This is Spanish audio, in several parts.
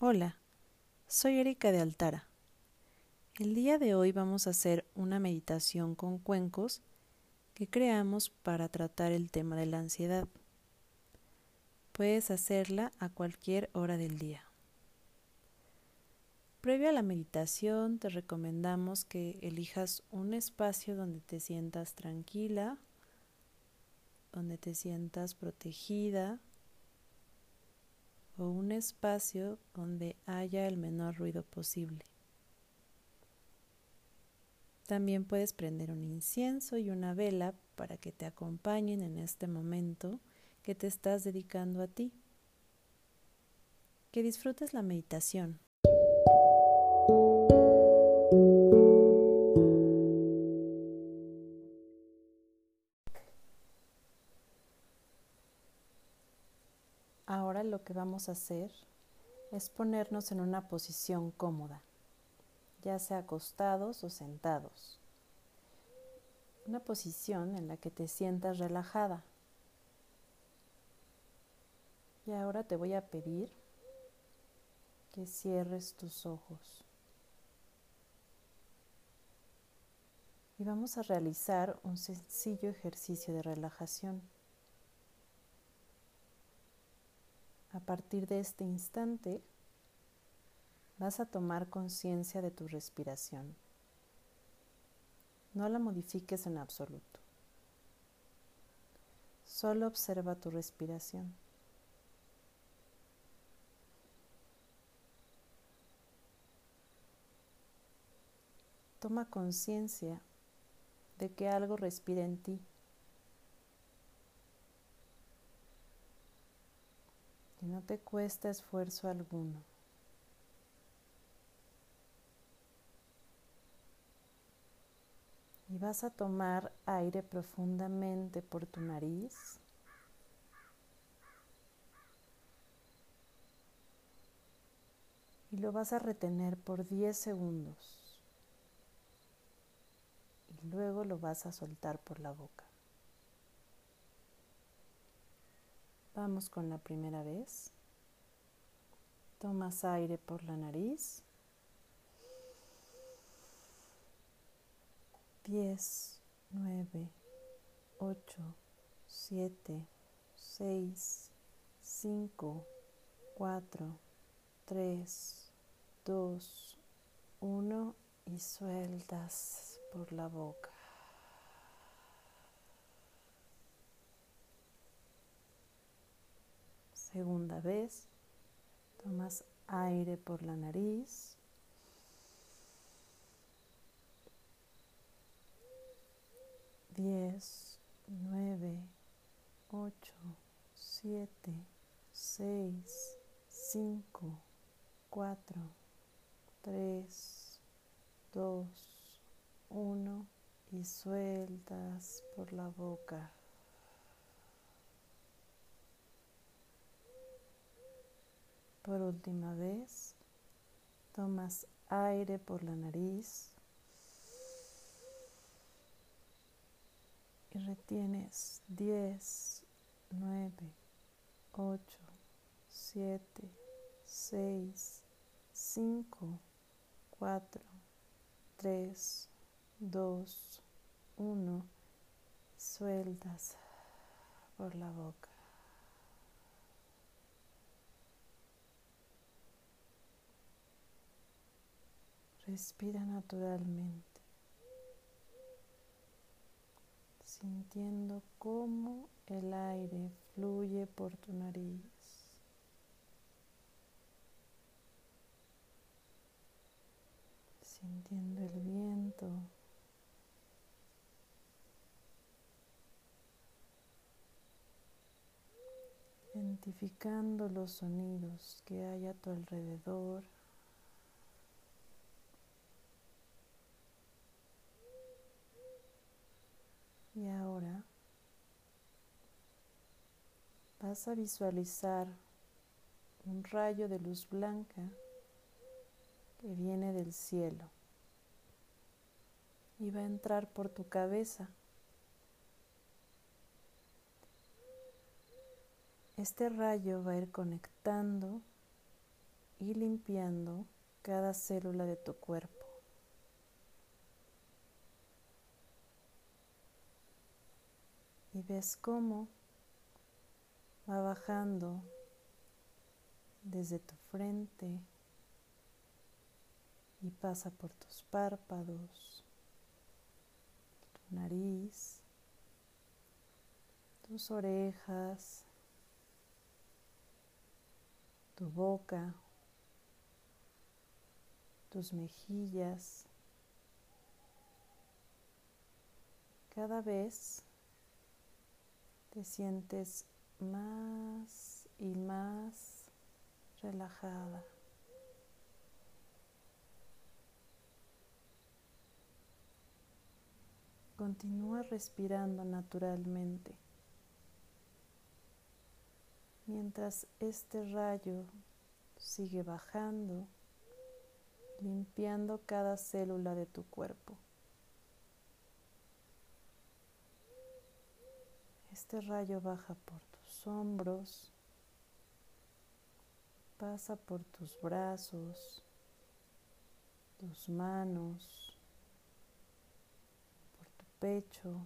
Hola, soy Erika de Altara. El día de hoy vamos a hacer una meditación con cuencos que creamos para tratar el tema de la ansiedad. Puedes hacerla a cualquier hora del día. Previo a la meditación te recomendamos que elijas un espacio donde te sientas tranquila, donde te sientas protegida o un espacio donde haya el menor ruido posible. También puedes prender un incienso y una vela para que te acompañen en este momento que te estás dedicando a ti. Que disfrutes la meditación. Lo que vamos a hacer es ponernos en una posición cómoda, ya sea acostados o sentados. Una posición en la que te sientas relajada. Y ahora te voy a pedir que cierres tus ojos. Y vamos a realizar un sencillo ejercicio de relajación. A partir de este instante vas a tomar conciencia de tu respiración. No la modifiques en absoluto. Solo observa tu respiración. Toma conciencia de que algo respira en ti no te cuesta esfuerzo alguno. Y vas a tomar aire profundamente por tu nariz. Y lo vas a retener por 10 segundos. Y luego lo vas a soltar por la boca. Vamos con la primera vez. Tomas aire por la nariz. 10, 9, 8, 7, 6, 5, 4, 3, 2, 1 y sueltas por la boca. Segunda vez, tomas aire por la nariz. Diez, nueve, ocho, siete, seis, cinco, cuatro, tres, dos, uno y sueltas por la boca. Por última vez, tomas aire por la nariz y retienes 10, 9, 8, 7, 6, 5, 4, 3, 2, 1. Sueltas por la boca. Respira naturalmente, sintiendo cómo el aire fluye por tu nariz. Sintiendo el viento. Identificando los sonidos que hay a tu alrededor. Y ahora vas a visualizar un rayo de luz blanca que viene del cielo y va a entrar por tu cabeza. Este rayo va a ir conectando y limpiando cada célula de tu cuerpo. Y ves cómo va bajando desde tu frente y pasa por tus párpados, tu nariz, tus orejas, tu boca, tus mejillas. Cada vez te sientes más y más relajada. Continúa respirando naturalmente mientras este rayo sigue bajando, limpiando cada célula de tu cuerpo. Este rayo baja por hombros, pasa por tus brazos, tus manos, por tu pecho,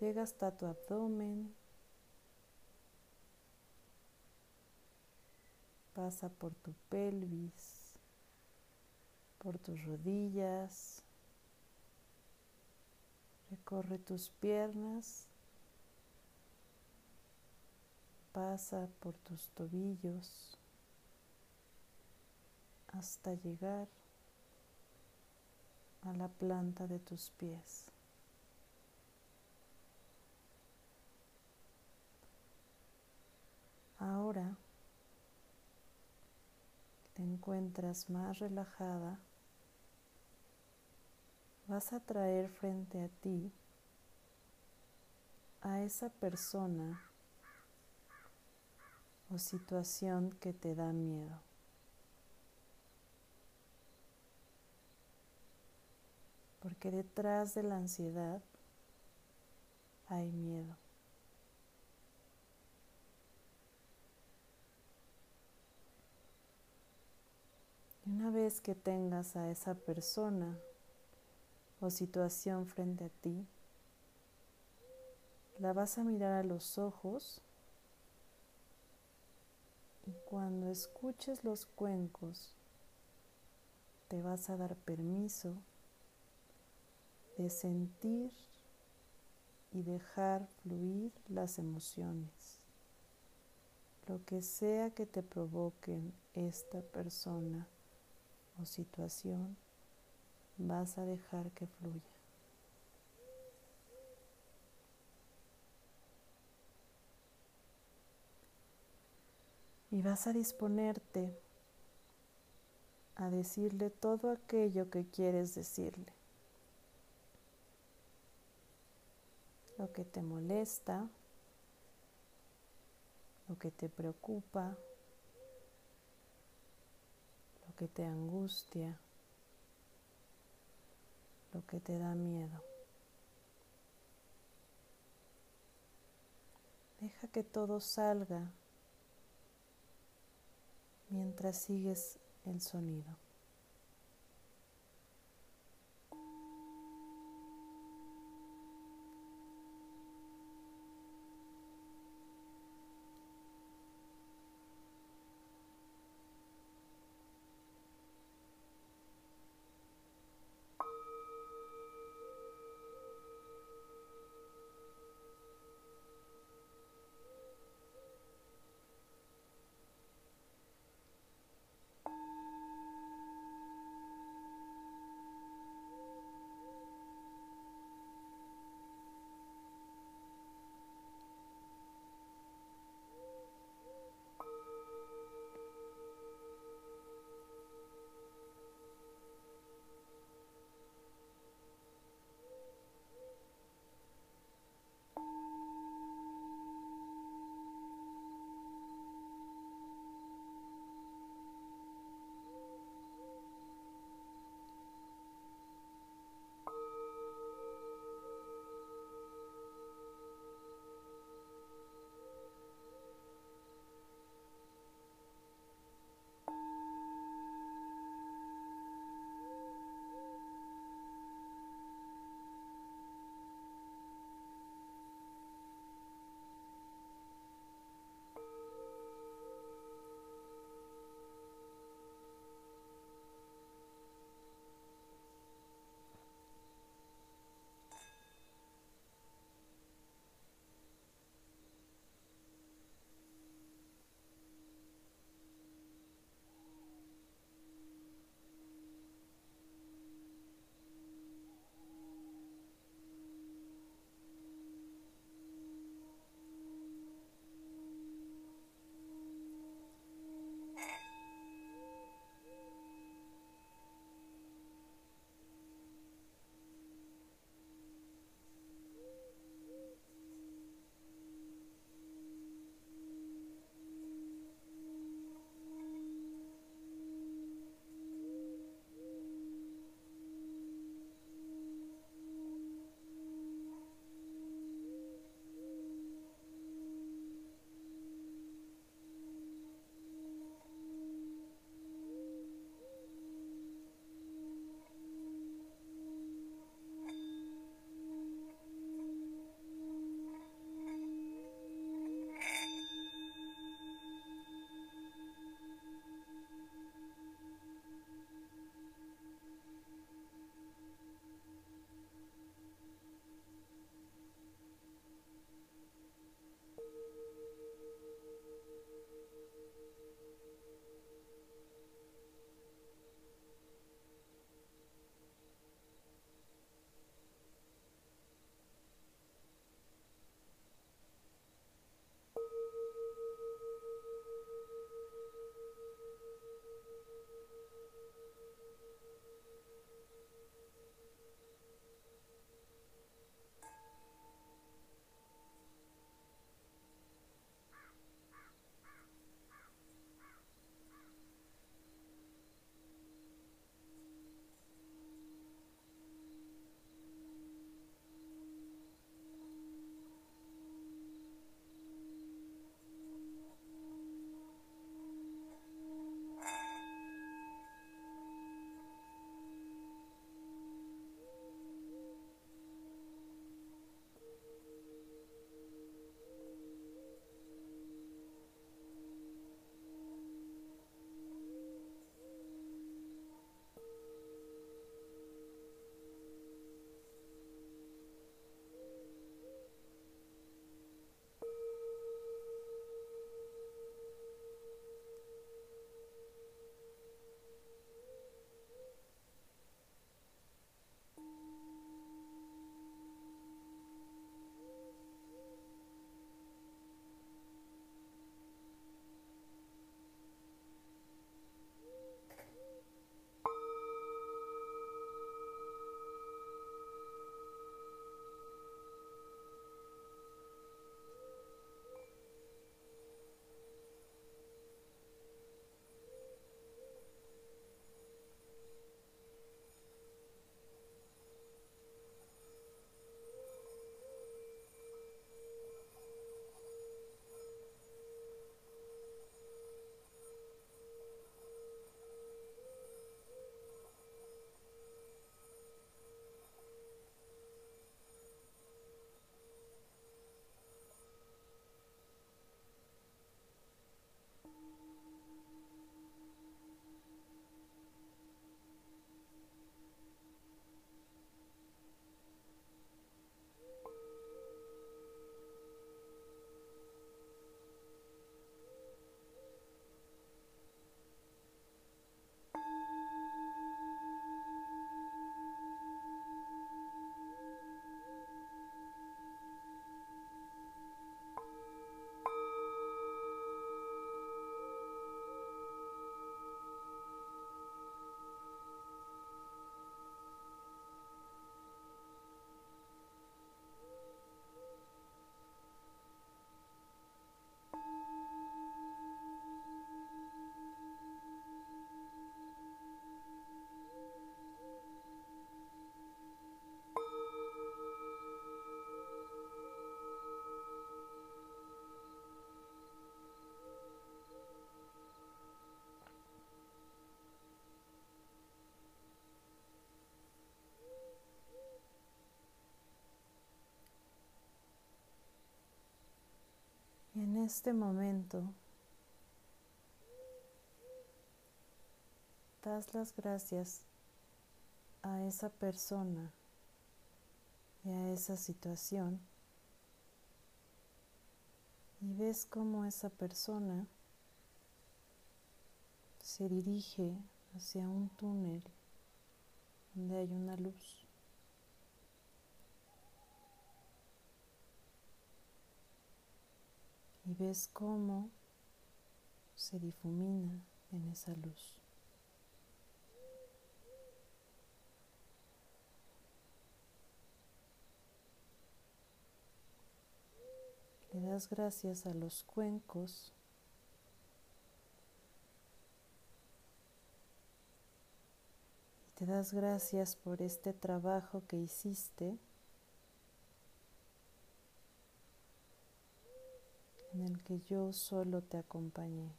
llega hasta tu abdomen. Pasa por tu pelvis, por tus rodillas, recorre tus piernas, pasa por tus tobillos hasta llegar a la planta de tus pies. Ahora te encuentras más relajada, vas a traer frente a ti a esa persona o situación que te da miedo. Porque detrás de la ansiedad hay miedo. Y una vez que tengas a esa persona o situación frente a ti, la vas a mirar a los ojos cuando escuches los cuencos te vas a dar permiso de sentir y dejar fluir las emociones, lo que sea que te provoquen esta persona o situación vas a dejar que fluya. Y vas a disponerte a decirle todo aquello que quieres decirle. Lo que te molesta, lo que te preocupa, que te angustia, lo que te da miedo. Deja que todo salga mientras sigues el sonido. Este momento das las gracias a esa persona y a esa situación y ves cómo esa persona se dirige hacia un túnel donde hay una luz. Y ves cómo se difumina en esa luz. Le das gracias a los cuencos te das gracias por este trabajo que hiciste en el que yo solo te acompañé.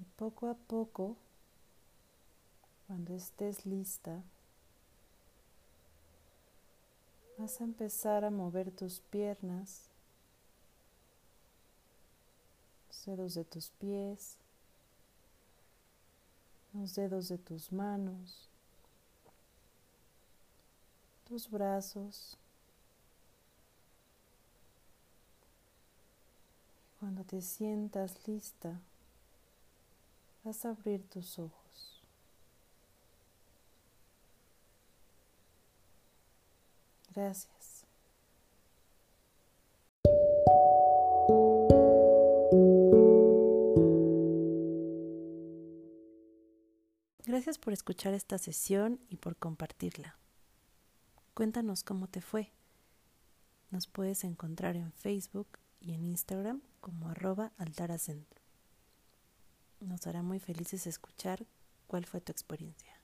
Y poco a poco, cuando estés lista, Vas a empezar a mover tus piernas, los dedos de tus pies, los dedos de tus manos, tus brazos. Cuando te sientas lista, vas a abrir tus ojos. Gracias. Gracias por escuchar esta sesión y por compartirla. Cuéntanos cómo te fue. Nos puedes encontrar en Facebook y en Instagram como arroba altaracentro. Nos hará muy felices escuchar cuál fue tu experiencia.